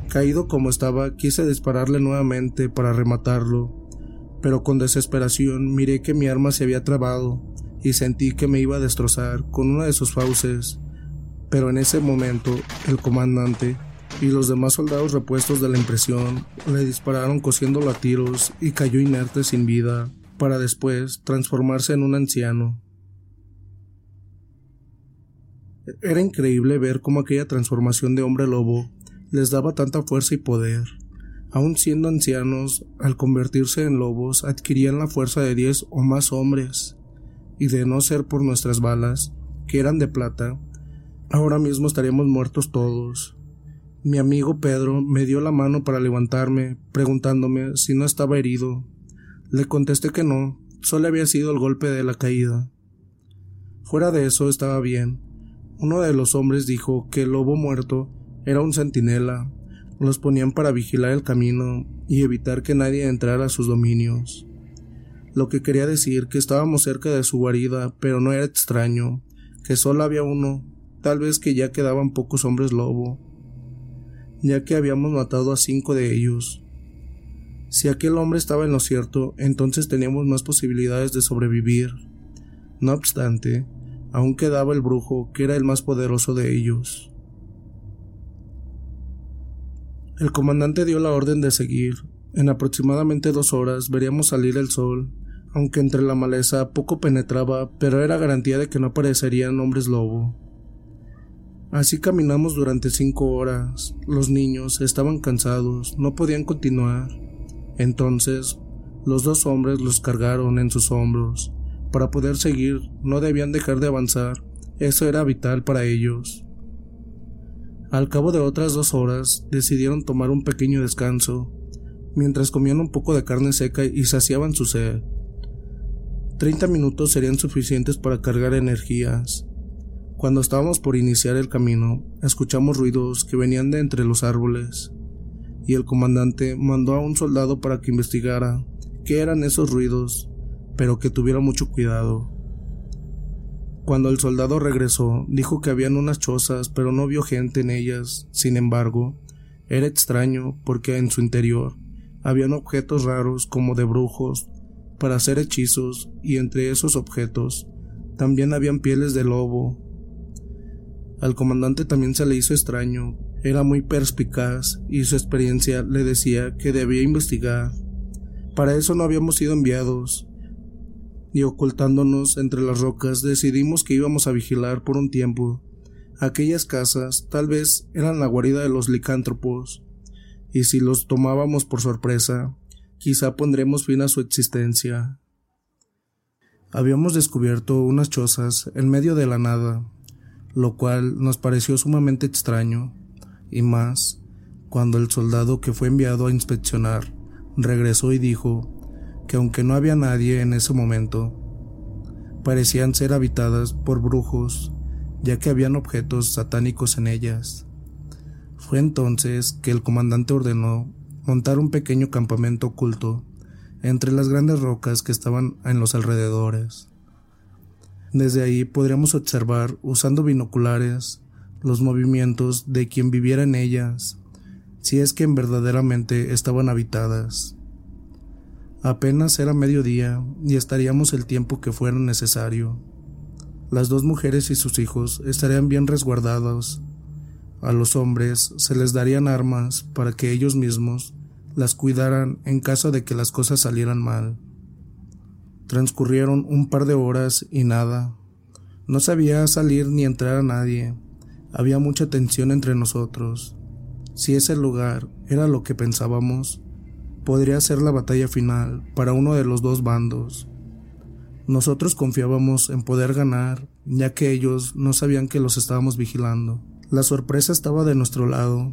Caído como estaba, quise dispararle nuevamente para rematarlo, pero con desesperación miré que mi arma se había trabado y sentí que me iba a destrozar con una de sus fauces. Pero en ese momento, el comandante y los demás soldados repuestos de la impresión le dispararon cosiéndolo a tiros y cayó inerte sin vida, para después transformarse en un anciano. Era increíble ver cómo aquella transformación de hombre lobo les daba tanta fuerza y poder. Aun siendo ancianos, al convertirse en lobos adquirían la fuerza de diez o más hombres, y de no ser por nuestras balas, que eran de plata, ahora mismo estaríamos muertos todos. Mi amigo Pedro me dio la mano para levantarme, preguntándome si no estaba herido. Le contesté que no, solo había sido el golpe de la caída. Fuera de eso estaba bien. Uno de los hombres dijo que el lobo muerto era un centinela. Los ponían para vigilar el camino y evitar que nadie entrara a sus dominios. Lo que quería decir que estábamos cerca de su guarida, pero no era extraño, que solo había uno, tal vez que ya quedaban pocos hombres lobo, ya que habíamos matado a cinco de ellos. Si aquel hombre estaba en lo cierto, entonces teníamos más posibilidades de sobrevivir. No obstante, aún quedaba el brujo, que era el más poderoso de ellos. El comandante dio la orden de seguir. En aproximadamente dos horas veríamos salir el sol, aunque entre la maleza poco penetraba, pero era garantía de que no aparecerían hombres lobo. Así caminamos durante cinco horas. Los niños estaban cansados, no podían continuar. Entonces, los dos hombres los cargaron en sus hombros. Para poder seguir, no debían dejar de avanzar. Eso era vital para ellos. Al cabo de otras dos horas decidieron tomar un pequeño descanso, mientras comían un poco de carne seca y saciaban su sed. Treinta minutos serían suficientes para cargar energías. Cuando estábamos por iniciar el camino, escuchamos ruidos que venían de entre los árboles, y el comandante mandó a un soldado para que investigara qué eran esos ruidos, pero que tuviera mucho cuidado. Cuando el soldado regresó, dijo que habían unas chozas, pero no vio gente en ellas. Sin embargo, era extraño porque en su interior habían objetos raros como de brujos para hacer hechizos y entre esos objetos también habían pieles de lobo. Al comandante también se le hizo extraño, era muy perspicaz y su experiencia le decía que debía investigar. Para eso no habíamos sido enviados, y ocultándonos entre las rocas decidimos que íbamos a vigilar por un tiempo. Aquellas casas tal vez eran la guarida de los licántropos, y si los tomábamos por sorpresa, quizá pondremos fin a su existencia. Habíamos descubierto unas chozas en medio de la nada, lo cual nos pareció sumamente extraño, y más cuando el soldado que fue enviado a inspeccionar regresó y dijo que aunque no había nadie en ese momento, parecían ser habitadas por brujos, ya que habían objetos satánicos en ellas. Fue entonces que el comandante ordenó montar un pequeño campamento oculto entre las grandes rocas que estaban en los alrededores. Desde ahí podríamos observar, usando binoculares, los movimientos de quien viviera en ellas, si es que verdaderamente estaban habitadas. Apenas era mediodía y estaríamos el tiempo que fuera necesario. Las dos mujeres y sus hijos estarían bien resguardados. A los hombres se les darían armas para que ellos mismos las cuidaran en caso de que las cosas salieran mal. Transcurrieron un par de horas y nada. No sabía salir ni entrar a nadie. Había mucha tensión entre nosotros. Si ese lugar era lo que pensábamos, podría ser la batalla final para uno de los dos bandos. Nosotros confiábamos en poder ganar, ya que ellos no sabían que los estábamos vigilando. La sorpresa estaba de nuestro lado.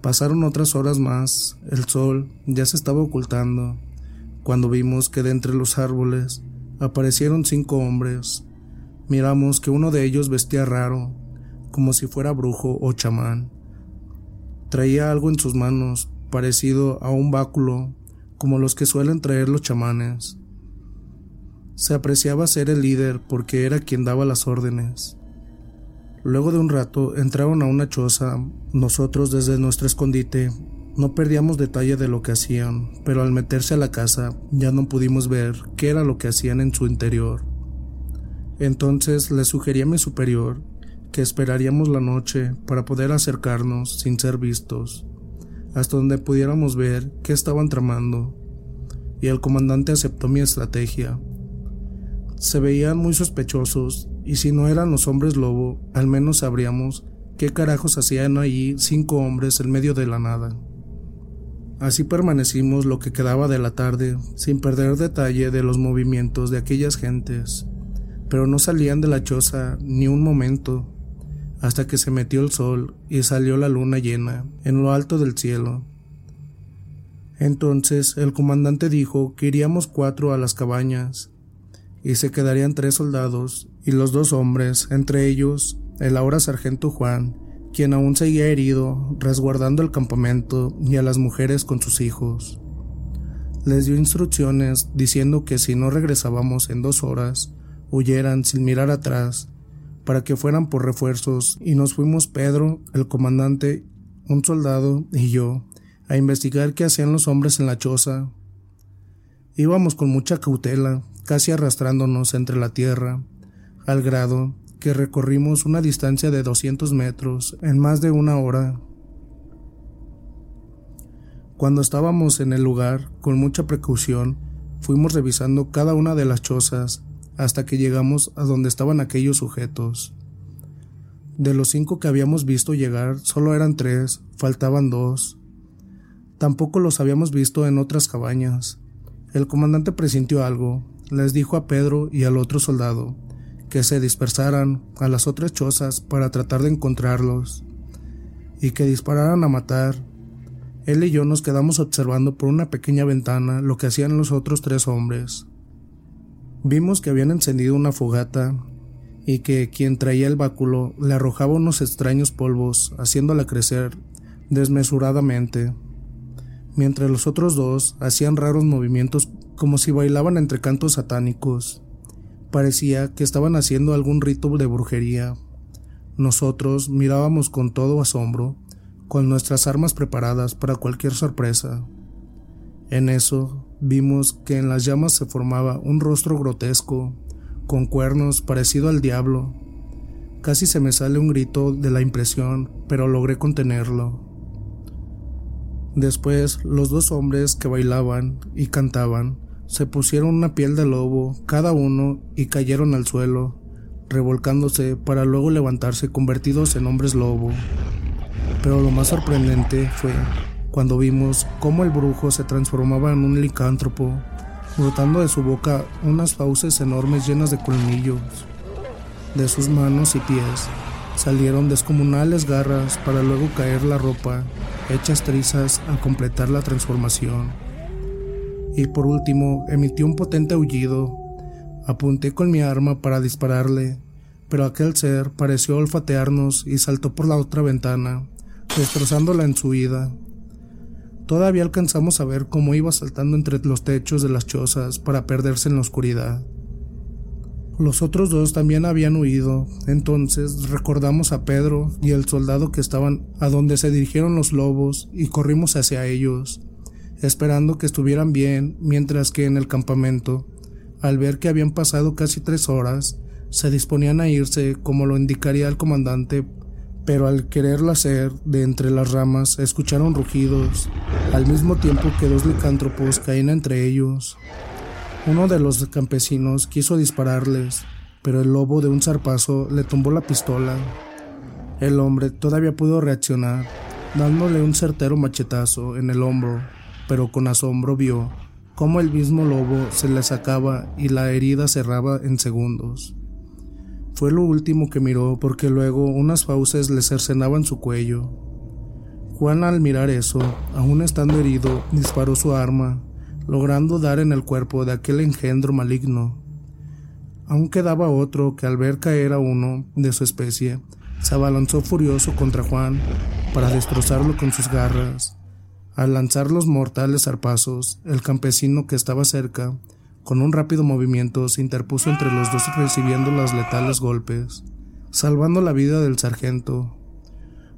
Pasaron otras horas más, el sol ya se estaba ocultando, cuando vimos que de entre los árboles aparecieron cinco hombres. Miramos que uno de ellos vestía raro, como si fuera brujo o chamán. Traía algo en sus manos, parecido a un báculo como los que suelen traer los chamanes. Se apreciaba ser el líder porque era quien daba las órdenes. Luego de un rato entraron a una choza. Nosotros desde nuestro escondite no perdíamos detalle de lo que hacían, pero al meterse a la casa ya no pudimos ver qué era lo que hacían en su interior. Entonces le sugerí a mi superior que esperaríamos la noche para poder acercarnos sin ser vistos, hasta donde pudiéramos ver qué estaban tramando, y el comandante aceptó mi estrategia. Se veían muy sospechosos, y si no eran los hombres lobo, al menos sabríamos qué carajos hacían allí cinco hombres en medio de la nada. Así permanecimos lo que quedaba de la tarde, sin perder detalle de los movimientos de aquellas gentes, pero no salían de la choza ni un momento, hasta que se metió el sol y salió la luna llena en lo alto del cielo. Entonces el comandante dijo que iríamos cuatro a las cabañas, y se quedarían tres soldados y los dos hombres, entre ellos el ahora sargento Juan, quien aún seguía herido, resguardando el campamento y a las mujeres con sus hijos. Les dio instrucciones diciendo que si no regresábamos en dos horas, huyeran sin mirar atrás, para que fueran por refuerzos, y nos fuimos Pedro, el comandante, un soldado y yo, a investigar qué hacían los hombres en la choza. Íbamos con mucha cautela, casi arrastrándonos entre la tierra, al grado que recorrimos una distancia de 200 metros en más de una hora. Cuando estábamos en el lugar, con mucha precaución, fuimos revisando cada una de las chozas hasta que llegamos a donde estaban aquellos sujetos. De los cinco que habíamos visto llegar, solo eran tres, faltaban dos. Tampoco los habíamos visto en otras cabañas. El comandante presintió algo, les dijo a Pedro y al otro soldado que se dispersaran a las otras chozas para tratar de encontrarlos y que dispararan a matar. Él y yo nos quedamos observando por una pequeña ventana lo que hacían los otros tres hombres. Vimos que habían encendido una fogata y que quien traía el báculo le arrojaba unos extraños polvos, haciéndola crecer desmesuradamente, mientras los otros dos hacían raros movimientos como si bailaban entre cantos satánicos. Parecía que estaban haciendo algún rito de brujería. Nosotros mirábamos con todo asombro, con nuestras armas preparadas para cualquier sorpresa. En eso vimos que en las llamas se formaba un rostro grotesco, con cuernos parecido al diablo. Casi se me sale un grito de la impresión, pero logré contenerlo. Después, los dos hombres que bailaban y cantaban se pusieron una piel de lobo cada uno y cayeron al suelo, revolcándose para luego levantarse convertidos en hombres lobo. Pero lo más sorprendente fue cuando vimos cómo el brujo se transformaba en un licántropo, brotando de su boca unas fauces enormes llenas de colmillos. De sus manos y pies salieron descomunales garras para luego caer la ropa, hechas trizas a completar la transformación y por último emitió un potente aullido. Apunté con mi arma para dispararle, pero aquel ser pareció olfatearnos y saltó por la otra ventana, destrozándola en su huida. Todavía alcanzamos a ver cómo iba saltando entre los techos de las chozas para perderse en la oscuridad. Los otros dos también habían huido, entonces recordamos a Pedro y el soldado que estaban a donde se dirigieron los lobos y corrimos hacia ellos esperando que estuvieran bien, mientras que en el campamento, al ver que habían pasado casi tres horas, se disponían a irse como lo indicaría el comandante, pero al quererlo hacer, de entre las ramas escucharon rugidos, al mismo tiempo que dos licántropos caían entre ellos. Uno de los campesinos quiso dispararles, pero el lobo de un zarpazo le tumbó la pistola. El hombre todavía pudo reaccionar, dándole un certero machetazo en el hombro pero con asombro vio cómo el mismo lobo se le sacaba y la herida cerraba en segundos. Fue lo último que miró porque luego unas fauces le cercenaban su cuello. Juan al mirar eso, aún estando herido, disparó su arma, logrando dar en el cuerpo de aquel engendro maligno. Aún quedaba otro que al ver caer a uno de su especie, se abalanzó furioso contra Juan para destrozarlo con sus garras. Al lanzar los mortales zarpazos, el campesino que estaba cerca Con un rápido movimiento se interpuso entre los dos recibiendo los letales golpes, salvando la vida del sargento,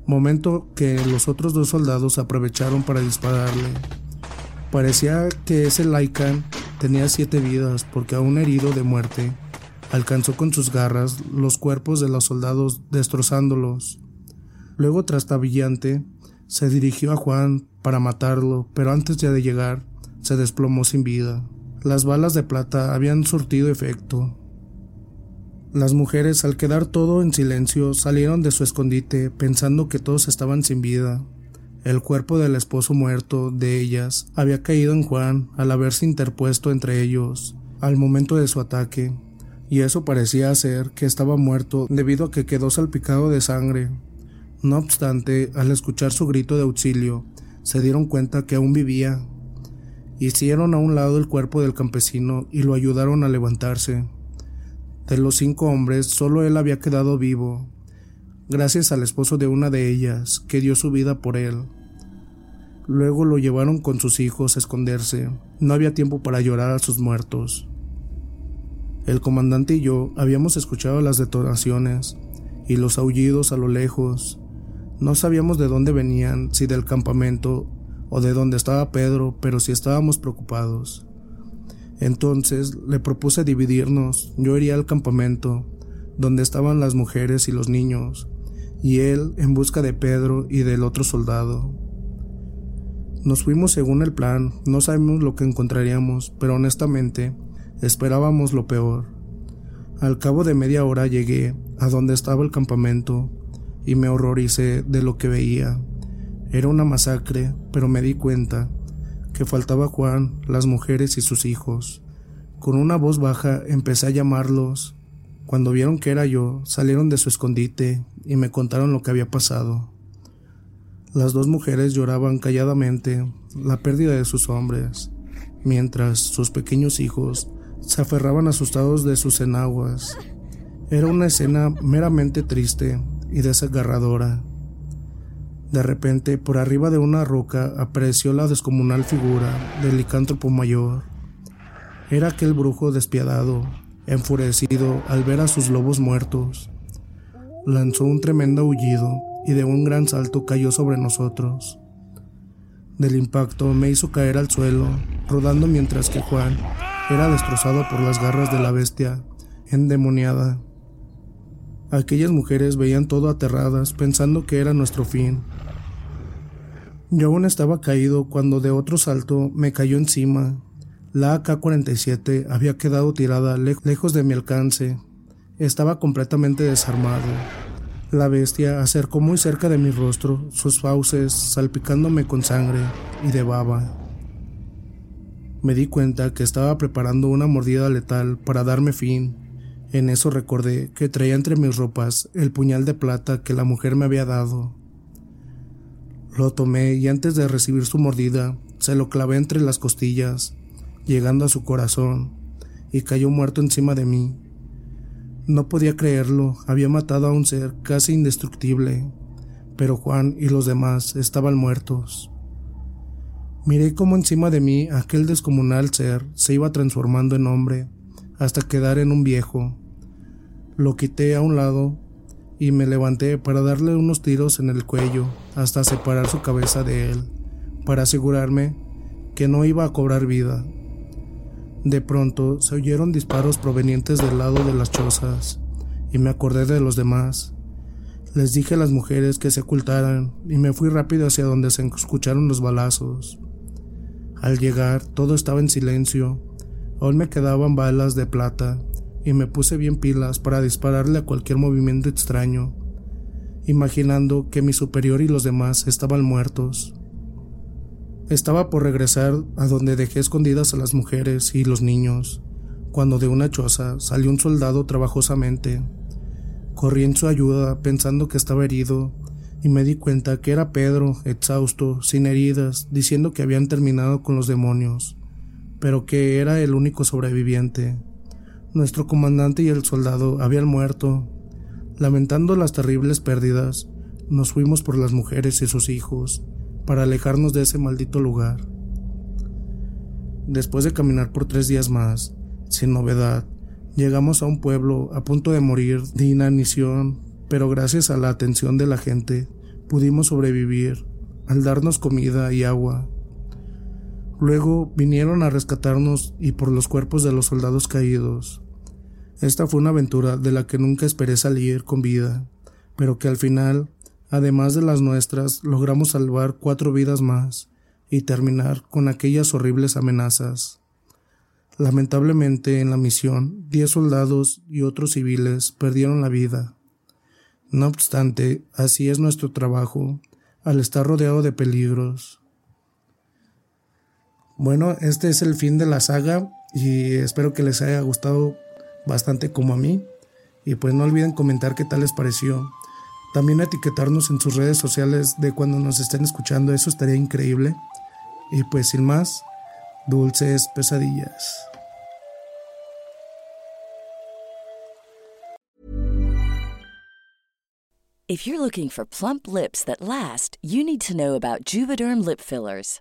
momento que los otros dos soldados aprovecharon para dispararle. Parecía que ese Lycan tenía siete vidas porque aún herido de muerte, alcanzó con sus garras los cuerpos de los soldados destrozándolos. Luego trastabillante se dirigió a Juan para matarlo, pero antes ya de llegar se desplomó sin vida. Las balas de plata habían surtido efecto. Las mujeres, al quedar todo en silencio, salieron de su escondite pensando que todos estaban sin vida. El cuerpo del esposo muerto de ellas había caído en Juan al haberse interpuesto entre ellos al momento de su ataque, y eso parecía ser que estaba muerto debido a que quedó salpicado de sangre. No obstante, al escuchar su grito de auxilio, se dieron cuenta que aún vivía Hicieron a un lado el cuerpo del campesino y lo ayudaron a levantarse. De los cinco hombres, solo él había quedado vivo, gracias al esposo de una de ellas, que dio su vida por él. Luego lo llevaron con sus hijos a esconderse. No había tiempo para llorar a sus muertos. El comandante y yo habíamos escuchado las detonaciones y los aullidos a lo lejos. No sabíamos de dónde venían, si del campamento o de dónde estaba Pedro, pero si estábamos preocupados. Entonces le propuse dividirnos. Yo iría al campamento, donde estaban las mujeres y los niños, y él en busca de Pedro y del otro soldado. Nos fuimos según el plan, no sabemos lo que encontraríamos, pero honestamente esperábamos lo peor. Al cabo de media hora llegué a donde estaba el campamento y me horroricé de lo que veía. Era una masacre, pero me di cuenta que faltaba Juan, las mujeres y sus hijos. Con una voz baja empecé a llamarlos. Cuando vieron que era yo, salieron de su escondite y me contaron lo que había pasado. Las dos mujeres lloraban calladamente la pérdida de sus hombres, mientras sus pequeños hijos se aferraban asustados de sus enaguas. Era una escena meramente triste y desgarradora. De repente, por arriba de una roca apareció la descomunal figura del licántropo mayor. Era aquel brujo despiadado, enfurecido al ver a sus lobos muertos. Lanzó un tremendo aullido y de un gran salto cayó sobre nosotros. Del impacto me hizo caer al suelo, rodando mientras que Juan era destrozado por las garras de la bestia endemoniada. Aquellas mujeres veían todo aterradas, pensando que era nuestro fin. Yo aún estaba caído cuando de otro salto me cayó encima. La AK-47 había quedado tirada lejos de mi alcance. Estaba completamente desarmado. La bestia acercó muy cerca de mi rostro, sus fauces salpicándome con sangre y de baba. Me di cuenta que estaba preparando una mordida letal para darme fin. En eso recordé que traía entre mis ropas el puñal de plata que la mujer me había dado. Lo tomé y antes de recibir su mordida, se lo clavé entre las costillas, llegando a su corazón, y cayó muerto encima de mí. No podía creerlo, había matado a un ser casi indestructible, pero Juan y los demás estaban muertos. Miré cómo encima de mí aquel descomunal ser se iba transformando en hombre, hasta quedar en un viejo. Lo quité a un lado y me levanté para darle unos tiros en el cuello hasta separar su cabeza de él, para asegurarme que no iba a cobrar vida. De pronto se oyeron disparos provenientes del lado de las chozas y me acordé de los demás. Les dije a las mujeres que se ocultaran y me fui rápido hacia donde se escucharon los balazos. Al llegar todo estaba en silencio, aún me quedaban balas de plata y me puse bien pilas para dispararle a cualquier movimiento extraño, imaginando que mi superior y los demás estaban muertos. Estaba por regresar a donde dejé escondidas a las mujeres y los niños, cuando de una choza salió un soldado trabajosamente. Corrí en su ayuda pensando que estaba herido y me di cuenta que era Pedro, exhausto, sin heridas, diciendo que habían terminado con los demonios, pero que era el único sobreviviente. Nuestro comandante y el soldado habían muerto. Lamentando las terribles pérdidas, nos fuimos por las mujeres y sus hijos para alejarnos de ese maldito lugar. Después de caminar por tres días más, sin novedad. Llegamos a un pueblo a punto de morir de inanición, pero gracias a la atención de la gente pudimos sobrevivir al darnos comida y agua. Luego vinieron a rescatarnos y por los cuerpos de los soldados caídos. Esta fue una aventura de la que nunca esperé salir con vida, pero que al final, además de las nuestras, logramos salvar cuatro vidas más y terminar con aquellas horribles amenazas. Lamentablemente en la misión, diez soldados y otros civiles perdieron la vida. No obstante, así es nuestro trabajo, al estar rodeado de peligros. Bueno, este es el fin de la saga y espero que les haya gustado bastante como a mí. Y pues no olviden comentar qué tal les pareció. También etiquetarnos en sus redes sociales de cuando nos estén escuchando, eso estaría increíble. Y pues sin más, dulces pesadillas. If you're looking for plump lips that last, you need to know about Juvederm lip fillers.